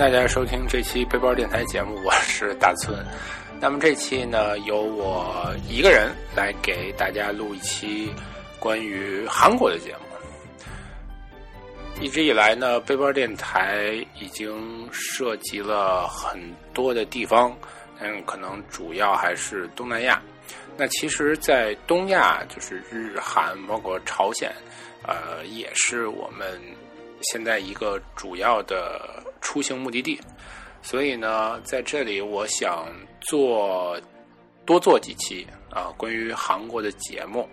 大家收听这期背包电台节目，我是大村。那么这期呢，由我一个人来给大家录一期关于韩国的节目。一直以来呢，背包电台已经涉及了很多的地方，嗯，可能主要还是东南亚。那其实，在东亚，就是日韩，包括朝鲜，呃，也是我们现在一个主要的出行目的地。所以呢，在这里，我想做多做几期啊，关于韩国的节目。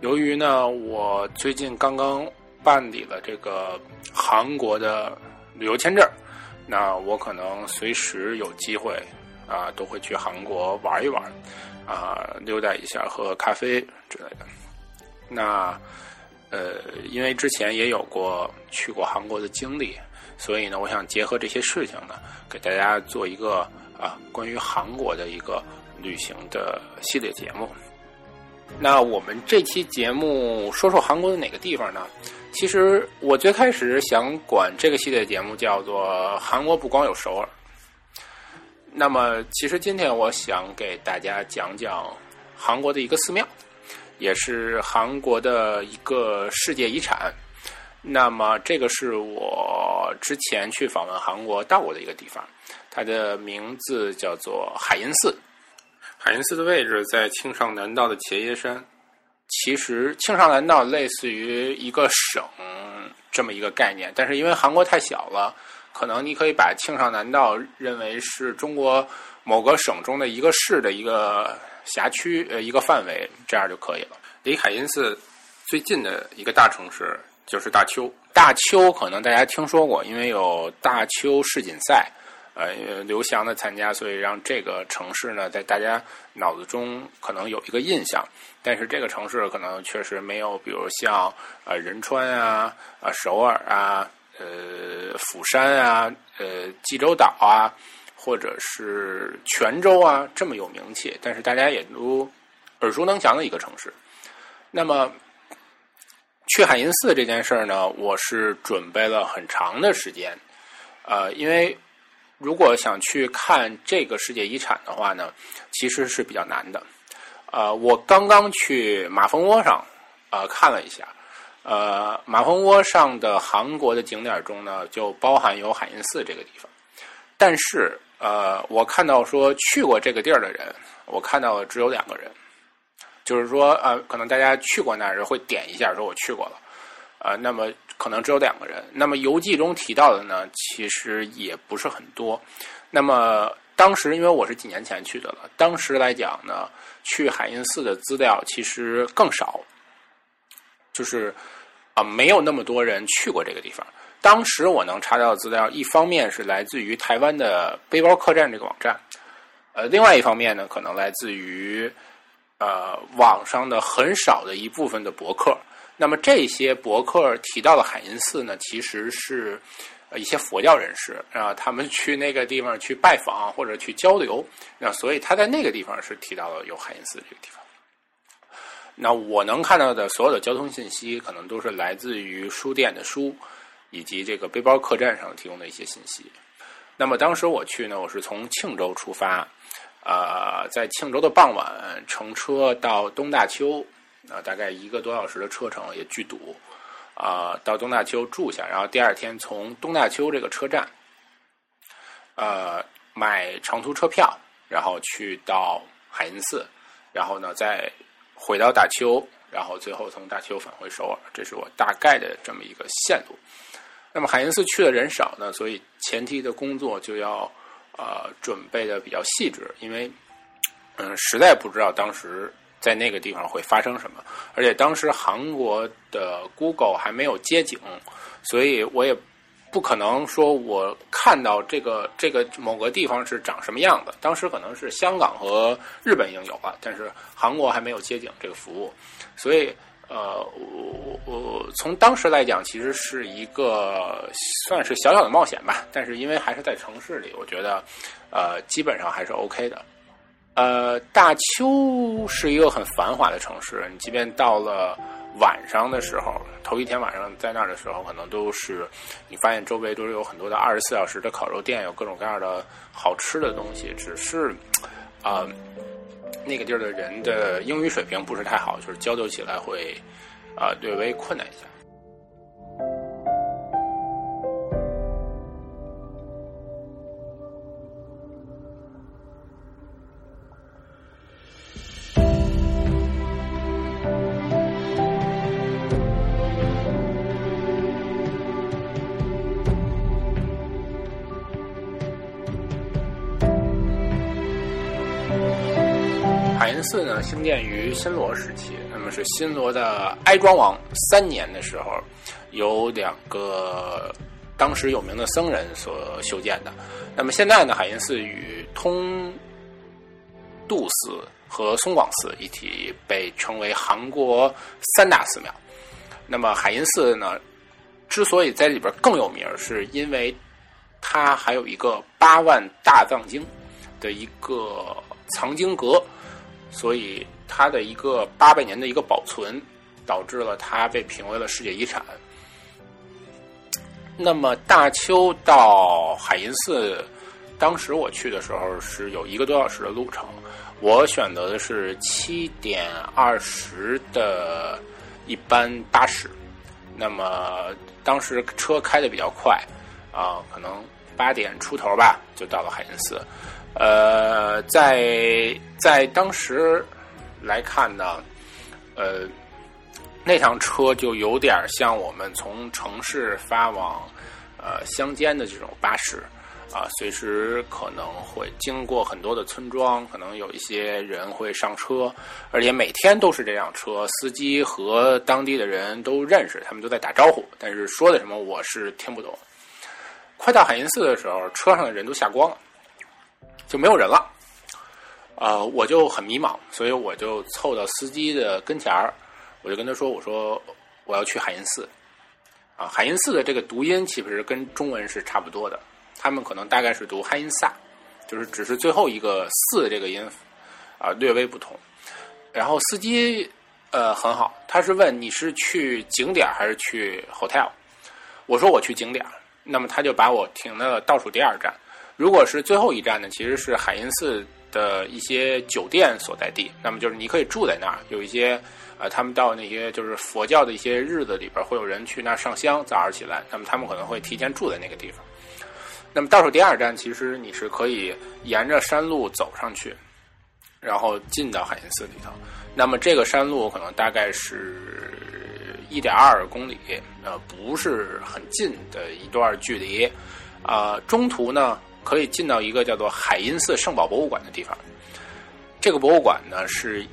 由于呢，我最近刚刚办理了这个韩国的旅游签证，那我可能随时有机会啊，都会去韩国玩一玩，啊，溜达一下，喝咖啡之类的。那呃，因为之前也有过去过韩国的经历，所以呢，我想结合这些事情呢，给大家做一个啊关于韩国的一个旅行的系列节目。那我们这期节目说说韩国的哪个地方呢？其实我最开始想管这个系列节目叫做“韩国不光有首尔”。那么，其实今天我想给大家讲讲韩国的一个寺庙，也是韩国的一个世界遗产。那么，这个是我之前去访问韩国到过的一个地方，它的名字叫做海印寺。海印寺的位置在庆尚南道的茄耶山。其实庆尚南道类似于一个省这么一个概念，但是因为韩国太小了，可能你可以把庆尚南道认为是中国某个省中的一个市的一个辖区呃一个范围，这样就可以了。离海因寺最近的一个大城市就是大邱。大邱可能大家听说过，因为有大邱世锦赛。呃，刘翔的参加，所以让这个城市呢，在大家脑子中可能有一个印象。但是这个城市可能确实没有，比如像呃仁川啊、啊首尔啊、呃釜山啊、呃济州岛啊，或者是泉州啊这么有名气。但是大家也都耳熟能详的一个城市。那么去海印寺这件事儿呢，我是准备了很长的时间，呃，因为。如果想去看这个世界遗产的话呢，其实是比较难的。呃，我刚刚去马蜂窝上呃看了一下，呃，马蜂窝上的韩国的景点中呢，就包含有海印寺这个地方。但是呃，我看到说去过这个地儿的人，我看到了只有两个人，就是说呃，可能大家去过那儿会点一下说我去过了，啊，那么。可能只有两个人。那么游记中提到的呢，其实也不是很多。那么当时因为我是几年前去的了，当时来讲呢，去海印寺的资料其实更少，就是啊，没有那么多人去过这个地方。当时我能查到的资料，一方面是来自于台湾的背包客栈这个网站，呃，另外一方面呢，可能来自于呃网上的很少的一部分的博客。那么这些博客提到的海印寺呢，其实是呃一些佛教人士啊，他们去那个地方去拜访或者去交流，那所以他在那个地方是提到了有海印寺这个地方。那我能看到的所有的交通信息，可能都是来自于书店的书，以及这个背包客栈上提供的一些信息。那么当时我去呢，我是从庆州出发，呃，在庆州的傍晚乘车到东大邱。啊，大概一个多小时的车程也巨堵，啊，到东大邱住下，然后第二天从东大邱这个车站，呃，买长途车票，然后去到海阴寺，然后呢再回到大邱，然后最后从大邱返回首尔，这是我大概的这么一个线路。那么海阴寺去的人少呢，所以前期的工作就要呃准备的比较细致，因为嗯，实在不知道当时。在那个地方会发生什么？而且当时韩国的 Google 还没有接警，所以我也不可能说我看到这个这个某个地方是长什么样的。当时可能是香港和日本已经有了，但是韩国还没有接警这个服务，所以呃，我我从当时来讲，其实是一个算是小小的冒险吧。但是因为还是在城市里，我觉得呃基本上还是 OK 的。呃，大邱是一个很繁华的城市。你即便到了晚上的时候，头一天晚上在那儿的时候，可能都是你发现周围都是有很多的二十四小时的烤肉店，有各种各样的好吃的东西。只是啊，那个地儿的人的英语水平不是太好，就是交流起来会啊略微困难一下。兴建于新罗时期，那么是新罗的哀庄王三年的时候，有两个当时有名的僧人所修建的。那么现在呢，海印寺与通度寺和松广寺一起被称为韩国三大寺庙。那么海印寺呢，之所以在里边更有名，是因为它还有一个八万大藏经的一个藏经阁。所以它的一个八百年的一个保存，导致了它被评为了世界遗产。那么大邱到海因寺，当时我去的时候是有一个多小时的路程，我选择的是七点二十的一班巴士。那么当时车开的比较快，啊，可能八点出头吧，就到了海因寺。呃，在在当时来看呢，呃，那趟车就有点像我们从城市发往呃乡间的这种巴士啊，随时可能会经过很多的村庄，可能有一些人会上车，而且每天都是这辆车，司机和当地的人都认识，他们都在打招呼，但是说的什么我是听不懂。快到海因寺的时候，车上的人都下光了。就没有人了，啊，我就很迷茫，所以我就凑到司机的跟前儿，我就跟他说：“我说我要去海因寺，啊，海因寺的这个读音其实跟中文是差不多的，他们可能大概是读海因萨，就是只是最后一个四这个音啊略微不同。然后司机呃很好，他是问你是去景点还是去 hotel？我说我去景点，那么他就把我停在了倒数第二站。”如果是最后一站呢，其实是海印寺的一些酒店所在地。那么就是你可以住在那儿，有一些呃，他们到那些就是佛教的一些日子里边，会有人去那儿上香，早上起来，那么他们可能会提前住在那个地方。那么倒数第二站，其实你是可以沿着山路走上去，然后进到海因寺里头。那么这个山路可能大概是一点二公里，呃，不是很近的一段距离，啊，中途呢。可以进到一个叫做海因寺圣宝博物馆的地方。这个博物馆呢是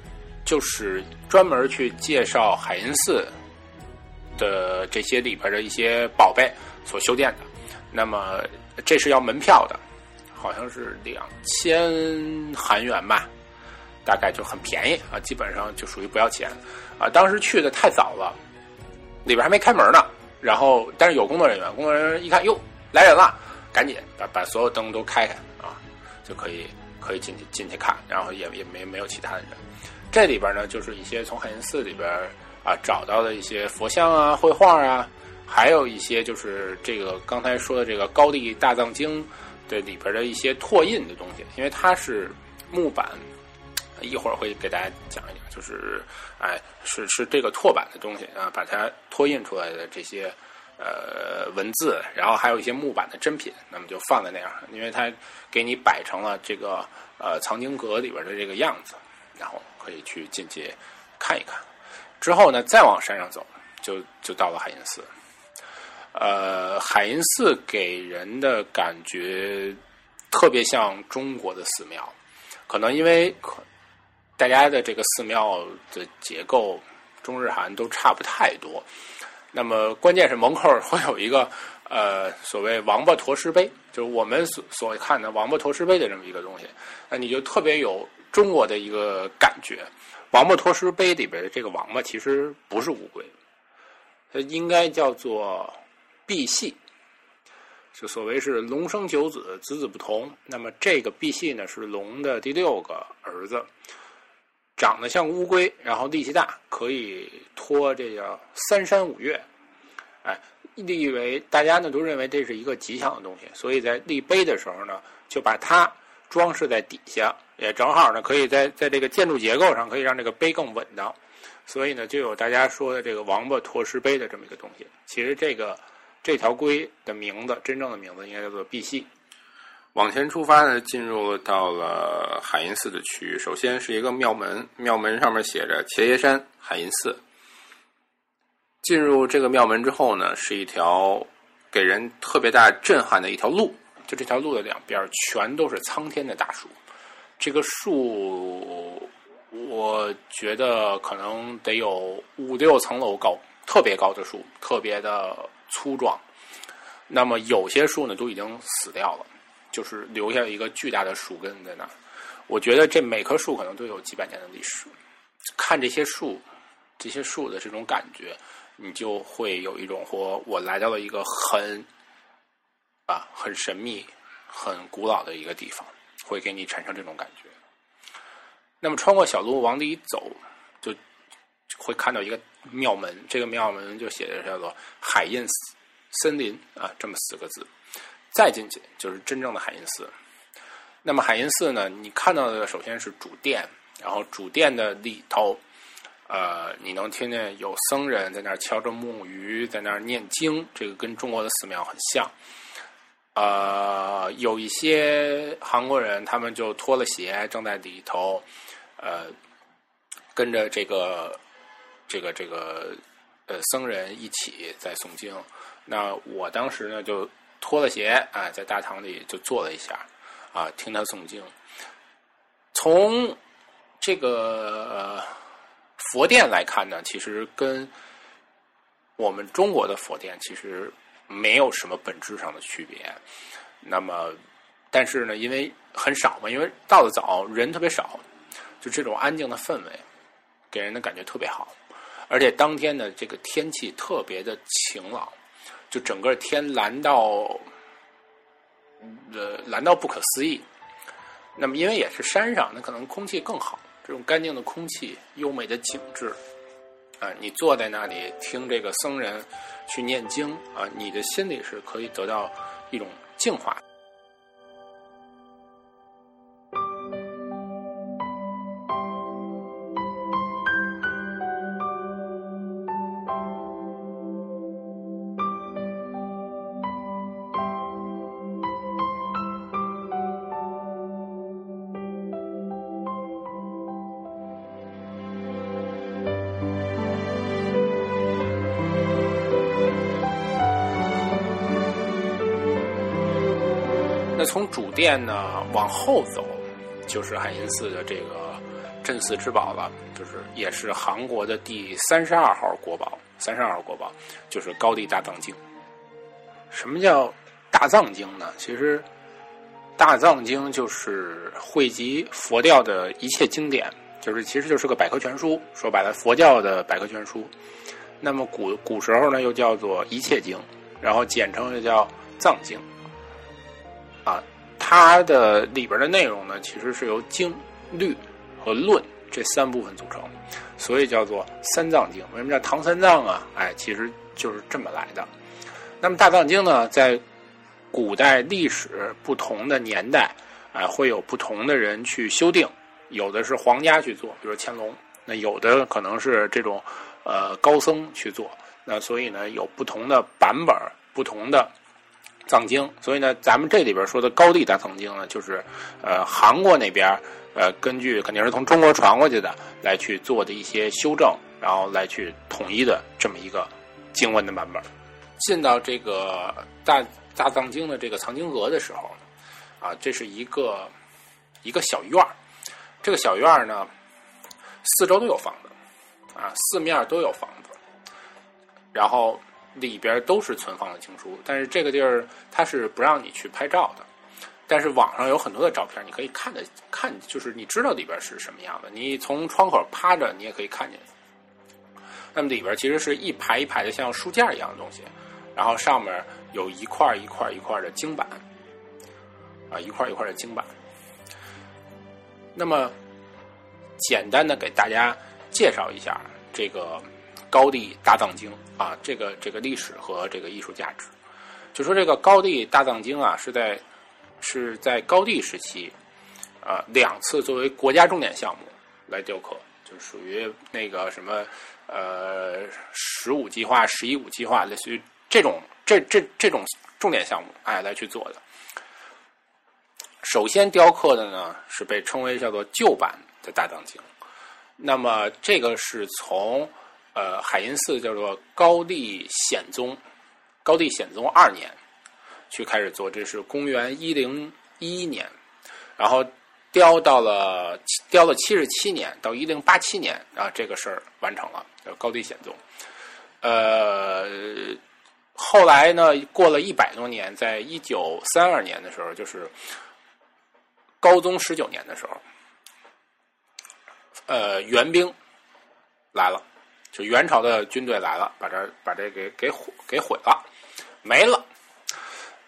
就是专门去介绍海因寺的这些里边的一些宝贝所修建的。那么这是要门票的，好像是两千韩元吧，大概就很便宜啊，基本上就属于不要钱啊。当时去的太早了，里边还没开门呢。然后但是有工作人员，工作人员一看，哟，来人了。赶紧把把所有灯都开开啊，就可以可以进去进去看，然后也也没没有其他的人。这里边呢，就是一些从海云寺里边啊找到的一些佛像啊、绘画啊，还有一些就是这个刚才说的这个高地大藏经的里边的一些拓印的东西，因为它是木板，一会儿会给大家讲一讲，就是哎是是这个拓板的东西啊，把它拓印出来的这些。呃，文字，然后还有一些木板的珍品，那么就放在那样，因为它给你摆成了这个呃藏经阁里边的这个样子，然后可以去进去看一看。之后呢，再往山上走，就就到了海因寺。呃，海因寺给人的感觉特别像中国的寺庙，可能因为大家的这个寺庙的结构，中日韩都差不太多。那么关键是门口会有一个呃所谓王八驮石碑，就是我们所所看的王八驮石碑的这么一个东西，那你就特别有中国的一个感觉。王八驮石碑里边的这个王八其实不是乌龟，它应该叫做赑屃，就所谓是龙生九子，子子不同。那么这个赑屃呢是龙的第六个儿子。长得像乌龟，然后力气大，可以拖这叫三山五岳。哎，立为大家呢都认为这是一个吉祥的东西，所以在立碑的时候呢，就把它装饰在底下，也正好呢可以在在这个建筑结构上可以让这个碑更稳当。所以呢，就有大家说的这个王八托石碑的这么一个东西。其实这个这条龟的名字，真正的名字应该叫做赑屃。往前出发呢，进入到了海印寺的区域。首先是一个庙门，庙门上面写着“茄爷山海印寺”。进入这个庙门之后呢，是一条给人特别大震撼的一条路。就这条路的两边全都是苍天的大树。这个树，我觉得可能得有五六层楼高，特别高的树，特别的粗壮。那么有些树呢，都已经死掉了。就是留下一个巨大的树根在那儿，我觉得这每棵树可能都有几百年的历史。看这些树，这些树的这种感觉，你就会有一种或我来到了一个很啊很神秘、很古老的一个地方，会给你产生这种感觉。那么穿过小路往里走，就会看到一个庙门，这个庙门就写着叫做“海印森林”啊，这么四个字。再进去就是真正的海阴寺。那么海阴寺呢？你看到的首先是主殿，然后主殿的里头，呃，你能听见有僧人在那儿敲着木鱼，在那儿念经。这个跟中国的寺庙很像。呃，有一些韩国人，他们就脱了鞋，正在里头，呃，跟着这个这个这个呃僧人一起在诵经。那我当时呢就。脱了鞋啊，在大堂里就坐了一下，啊，听他诵经。从这个佛殿来看呢，其实跟我们中国的佛殿其实没有什么本质上的区别。那么，但是呢，因为很少嘛，因为到的早，人特别少，就这种安静的氛围，给人的感觉特别好。而且当天的这个天气特别的晴朗。就整个天蓝到，呃，蓝到不可思议。那么，因为也是山上，那可能空气更好，这种干净的空气、优美的景致，啊，你坐在那里听这个僧人去念经，啊，你的心里是可以得到一种净化。殿呢往后走，就是海阴寺的这个镇寺之宝了，就是也是韩国的第三十二号国宝。三十二号国宝就是高地大藏经。什么叫大藏经呢？其实大藏经就是汇集佛教的一切经典，就是其实就是个百科全书。说白了，佛教的百科全书。那么古古时候呢，又叫做一切经，然后简称又叫藏经。啊，它的里边的内容呢，其实是由经、律和论这三部分组成，所以叫做三藏经。为什么叫唐三藏啊？哎，其实就是这么来的。那么大藏经呢，在古代历史不同的年代，啊，会有不同的人去修订，有的是皇家去做，比如乾隆；那有的可能是这种呃高僧去做。那所以呢，有不同的版本，不同的。藏经，所以呢，咱们这里边说的高地大藏经呢，就是呃韩国那边呃根据肯定是从中国传过去的来去做的一些修正，然后来去统一的这么一个经文的版本。进到这个大大藏经的这个藏经阁的时候，啊，这是一个一个小院儿，这个小院儿呢，四周都有房子，啊，四面都有房子，然后。里边都是存放的经书，但是这个地儿它是不让你去拍照的。但是网上有很多的照片，你可以看的看，就是你知道里边是什么样的。你从窗口趴着，你也可以看见。那么里边其实是一排一排的像书架一样的东西，然后上面有一块一块一块的经板，啊，一块一块的经板。那么简单的给大家介绍一下这个高地大藏经啊，这个这个历史和这个艺术价值。就说这个高地大藏经啊，是在是在高地时期啊两次作为国家重点项目来雕刻，就属于那个什么呃十五计划、十一五计划，类似于这种这这这种重点项目哎来去做的。首先雕刻的呢是被称为叫做旧版的大藏经，那么这个是从呃海印寺叫做高丽显宗，高丽显宗二年去开始做，这是公元一零一一年，然后雕到了雕了七十七年，到一零八七年啊这个事儿完成了，叫高丽显宗。呃，后来呢过了一百多年，在一九三二年的时候，就是。高宗十九年的时候，呃，援兵来了，就元朝的军队来了，把这把这给给毁给毁了，没了。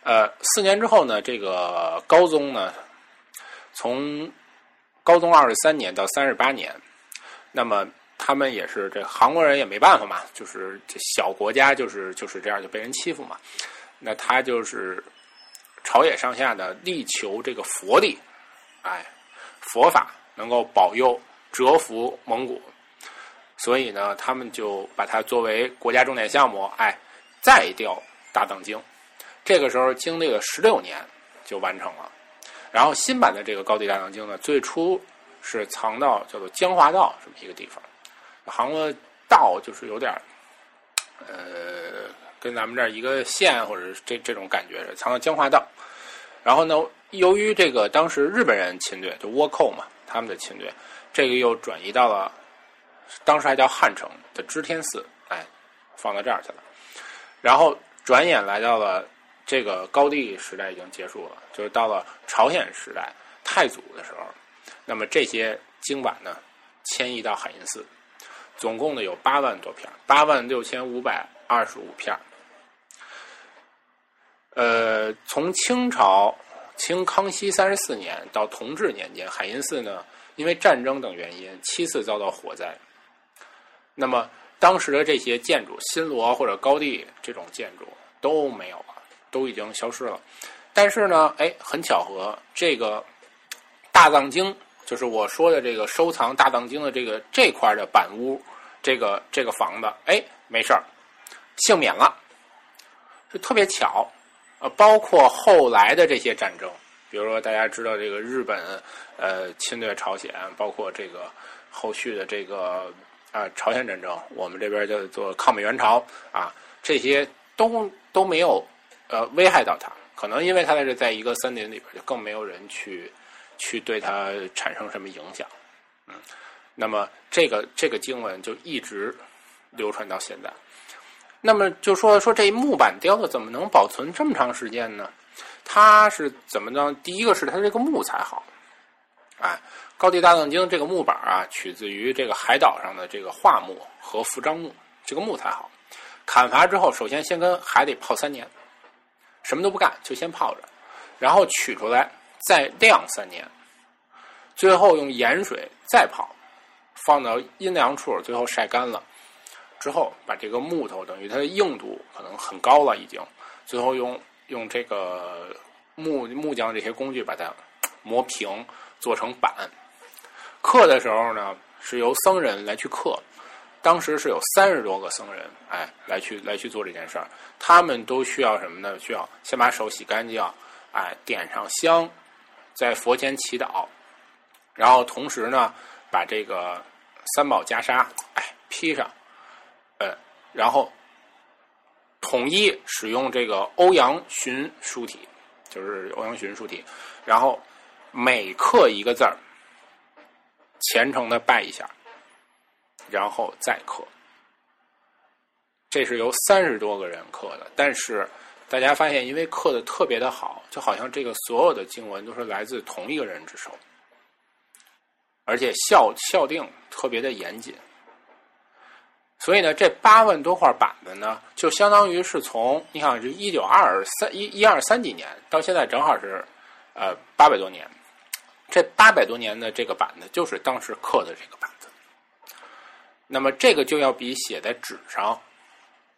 呃，四年之后呢，这个高宗呢，从高宗二十三年到三十八年，那么他们也是这韩国人也没办法嘛，就是这小国家就是就是这样就被人欺负嘛，那他就是朝野上下的力求这个佛力。哎，佛法能够保佑折服蒙古，所以呢，他们就把它作为国家重点项目，哎，再调大藏经。这个时候经历了十六年就完成了。然后新版的这个高地大藏经呢，最初是藏到叫做江华道这么一个地方。韩国道就是有点呃，跟咱们这儿一个县或者这这种感觉是藏到江华道。然后呢？由于这个当时日本人侵略，就倭寇嘛，他们的侵略，这个又转移到了当时还叫汉城的知天寺，哎，放到这儿去了。然后转眼来到了这个高帝时代已经结束了，就是到了朝鲜时代太祖的时候，那么这些经版呢迁移到海印寺，总共呢有八万多片，八万六千五百二十五片。呃，从清朝。清康熙三十四年到同治年间，海印寺呢，因为战争等原因，七次遭到火灾。那么当时的这些建筑，新罗或者高地这种建筑都没有了，都已经消失了。但是呢，哎，很巧合，这个大藏经，就是我说的这个收藏大藏经的这个这块的板屋，这个这个房子，哎，没事儿，幸免了，就特别巧。呃，包括后来的这些战争，比如说大家知道这个日本呃侵略朝鲜，包括这个后续的这个啊朝鲜战争，我们这边叫做抗美援朝啊，这些都都没有呃危害到他，可能因为他在这在一个森林里边，就更没有人去去对他产生什么影响，嗯，那么这个这个经文就一直流传到现在。那么就说说这木板雕的怎么能保存这么长时间呢？它是怎么呢？第一个是它这个木材好，哎，高地大藏经这个木板啊，取自于这个海岛上的这个桦木和扶樟木，这个木材好。砍伐之后，首先先跟海里泡三年，什么都不干，就先泡着，然后取出来再晾三年，最后用盐水再泡，放到阴凉处，最后晒干了。之后把这个木头等于它的硬度可能很高了，已经，最后用用这个木木匠这些工具把它磨平，做成板。刻的时候呢，是由僧人来去刻，当时是有三十多个僧人，哎，来去来去做这件事儿。他们都需要什么呢？需要先把手洗干净，哎，点上香，在佛前祈祷，然后同时呢，把这个三宝袈裟，哎，披上。呃然后统一使用这个欧阳询书体，就是欧阳询书体。然后每刻一个字儿，虔诚的拜一下，然后再刻。这是由三十多个人刻的，但是大家发现，因为刻的特别的好，就好像这个所有的经文都是来自同一个人之手，而且校校定特别的严谨。所以呢，这八万多块板子呢，就相当于是从你看，这一九二三一一二三几年到现在，正好是呃八百多年，这八百多年的这个板子就是当时刻的这个板子。那么这个就要比写在纸上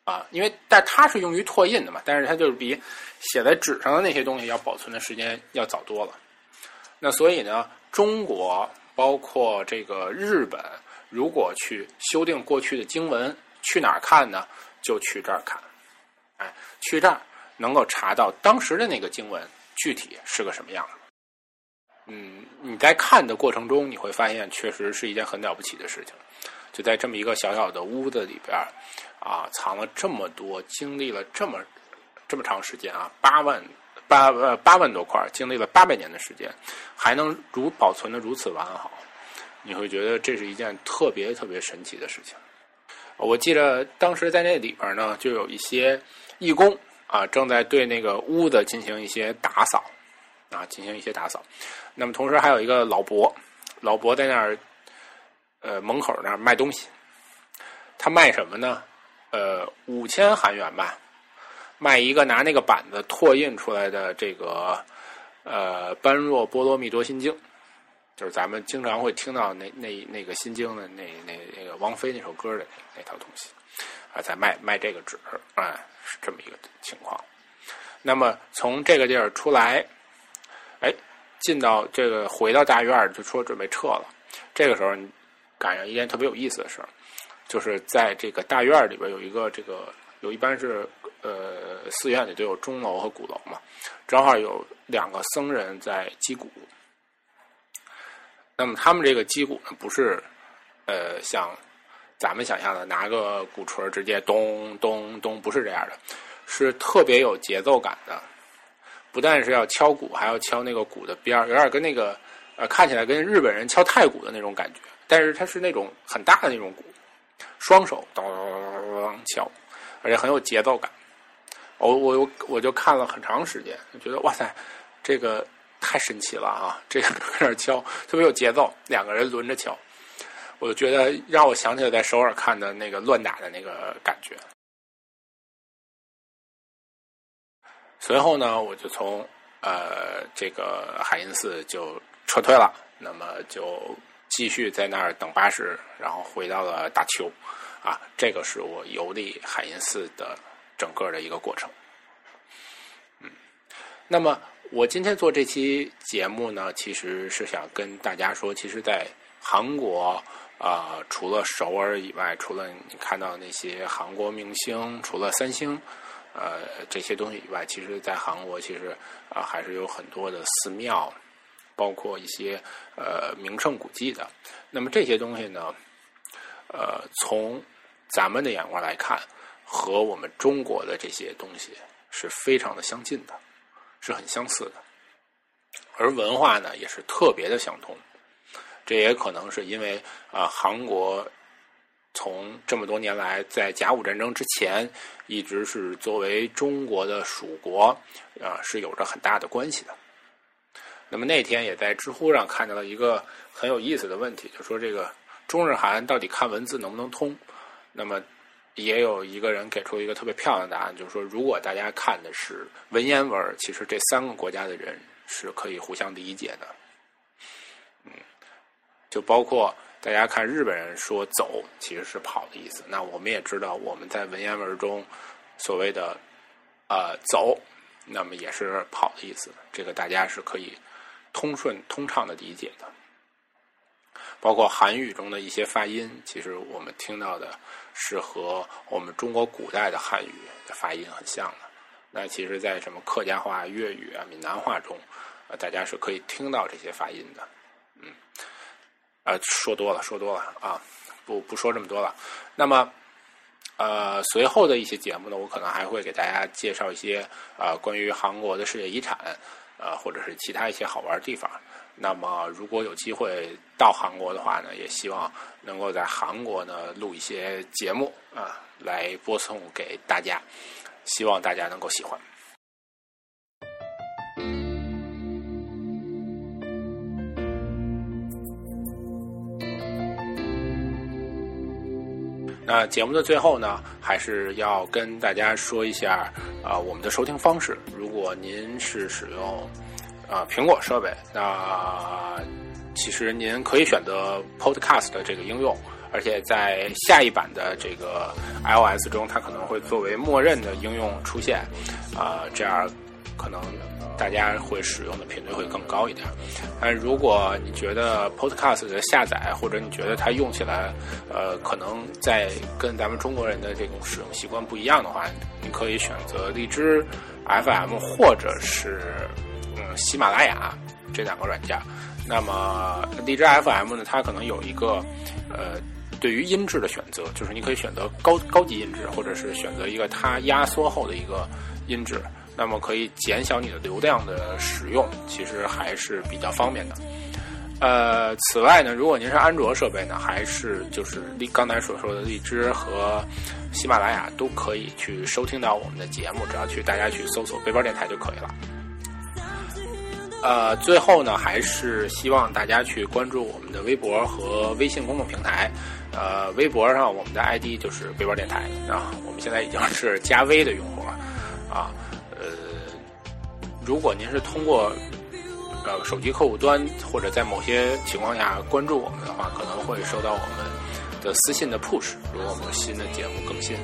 啊，因为但它是用于拓印的嘛，但是它就是比写在纸上的那些东西要保存的时间要早多了。那所以呢，中国包括这个日本，如果去修订过去的经文，去哪儿看呢？就去这儿看，哎，去这儿能够查到当时的那个经文具体是个什么样。嗯，你在看的过程中，你会发现确实是一件很了不起的事情。就在这么一个小小的屋子里边啊，藏了这么多，经历了这么这么长时间啊，八万八呃八万多块，经历了八百年的时间，还能如保存的如此完好，你会觉得这是一件特别特别神奇的事情。我记得当时在那里边呢，就有一些义工啊，正在对那个屋子进行一些打扫啊，进行一些打扫。那么同时还有一个老伯，老伯在那儿，呃，门口那儿卖东西。他卖什么呢？呃，五千韩元吧，卖一个拿那个板子拓印出来的这个呃《般若波罗蜜多心经》。就是咱们经常会听到那那那个心经的那那那个王菲那首歌的那那套东西啊，在卖卖这个纸啊，是这么一个情况。那么从这个地儿出来，哎，进到这个回到大院就说准备撤了。这个时候赶上一件特别有意思的事儿，就是在这个大院里边有一个这个有一般是呃寺院里都有钟楼和鼓楼嘛，正好有两个僧人在击鼓。那么他们这个击鼓呢，不是，呃，像咱们想象的拿个鼓槌直接咚咚咚，不是这样的，是特别有节奏感的。不但是要敲鼓，还要敲那个鼓的边儿，有点跟那个呃，看起来跟日本人敲太鼓的那种感觉。但是它是那种很大的那种鼓，双手咚咚咚咚咚敲，而且很有节奏感。我我我就看了很长时间，觉得哇塞，这个。太神奇了啊！这个搁那敲，特别有节奏，两个人轮着敲，我就觉得让我想起了在首尔看的那个乱打的那个感觉。随后呢，我就从呃这个海因寺就撤退了，那么就继续在那儿等巴士，然后回到了大邱。啊，这个是我游历海因寺的整个的一个过程。嗯，那么。我今天做这期节目呢，其实是想跟大家说，其实，在韩国啊，除了首尔以外，除了你看到那些韩国明星，除了三星，呃，这些东西以外，其实，在韩国其实啊，还是有很多的寺庙，包括一些呃名胜古迹的。那么这些东西呢，呃，从咱们的眼光来看，和我们中国的这些东西是非常的相近的。是很相似的，而文化呢也是特别的相通。这也可能是因为啊，韩国从这么多年来，在甲午战争之前，一直是作为中国的属国啊，是有着很大的关系的。那么那天也在知乎上看到了一个很有意思的问题，就说这个中日韩到底看文字能不能通？那么。也有一个人给出一个特别漂亮的答案，就是说，如果大家看的是文言文，其实这三个国家的人是可以互相理解的。嗯，就包括大家看日本人说“走”其实是跑的意思，那我们也知道我们在文言文中所谓的“呃走”，那么也是跑的意思，这个大家是可以通顺通畅的理解的。包括韩语中的一些发音，其实我们听到的是和我们中国古代的汉语的发音很像的。那其实，在什么客家话、粤语啊、闽南话中，呃，大家是可以听到这些发音的。嗯，啊，说多了，说多了啊，不不说这么多了。那么，呃，随后的一些节目呢，我可能还会给大家介绍一些啊，关于韩国的世界遗产，啊，或者是其他一些好玩的地方。那么，如果有机会到韩国的话呢，也希望能够在韩国呢录一些节目啊，来播送给大家，希望大家能够喜欢。那节目的最后呢，还是要跟大家说一下啊，我们的收听方式。如果您是使用啊苹果设备，那其实您可以选择 Podcast 的这个应用，而且在下一版的这个 iOS 中，它可能会作为默认的应用出现，啊，这样可能大家会使用的频率会更高一点。但如果你觉得 Podcast 的下载，或者你觉得它用起来，呃，可能在跟咱们中国人的这种使用习惯不一样的话，你可以选择荔枝 FM 或者是嗯喜马拉雅这两个软件。那么荔枝 FM 呢，它可能有一个呃，对于音质的选择，就是你可以选择高高级音质，或者是选择一个它压缩后的一个音质，那么可以减小你的流量的使用，其实还是比较方便的。呃，此外呢，如果您是安卓设备呢，还是就是荔刚才所说的荔枝和喜马拉雅都可以去收听到我们的节目，只要去大家去搜索“背包电台”就可以了。呃，最后呢，还是希望大家去关注我们的微博和微信公众平台。呃，微博上我们的 ID 就是背包电台啊，我们现在已经是加微的用户了啊。如果您是通过呃手机客户端或者在某些情况下关注我们的话，可能会收到我们的私信的 push，如果我们有新的节目更新。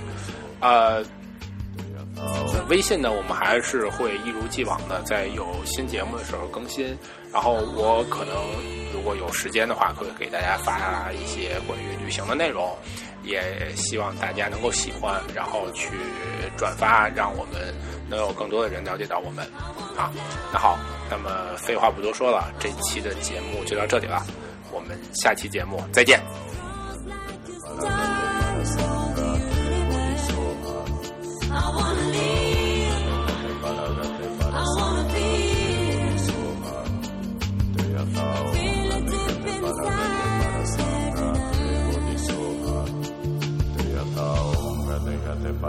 呃。呃，微信呢，我们还是会一如既往的在有新节目的时候更新。然后我可能如果有时间的话，会给大家发一些关于旅行的内容，也希望大家能够喜欢，然后去转发，让我们能有更多的人了解到我们。啊，那好，那么废话不多说了，这期的节目就到这里了，我们下期节目再见。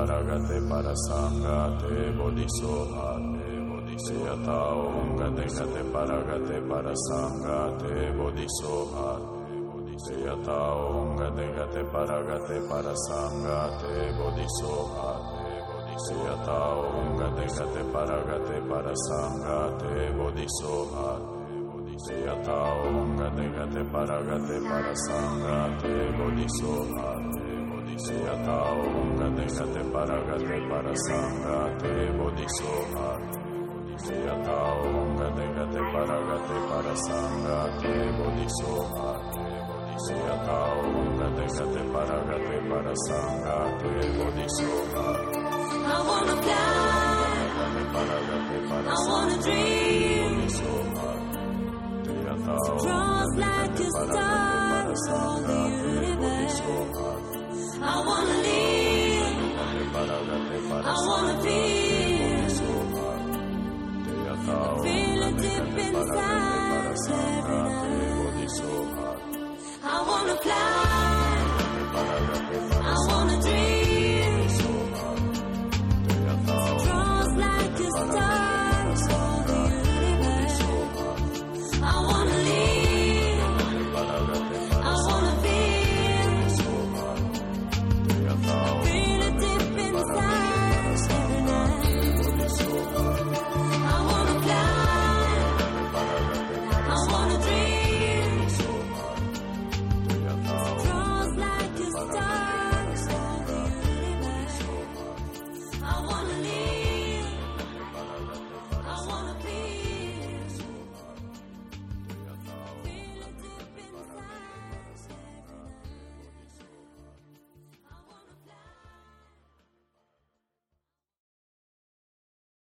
Paragate parasangate bodhisoha Seyata om gate gate paragate parasangate bodhisoha Seyata om gate gate paragate parasangate bodhisoha Seyata om gate gate paragate parasangate bodhisoha Seyata om gate gate paragate parasangate bodhisoha Bodhisattva Paragate Parasangate Bodhisattva Paragate Parasangate Bodhisattva Paragate Parasangate I wanna fly I wanna dream Draws like a star for the universe. I wanna live. I wanna feel. Feel it deep inside every night.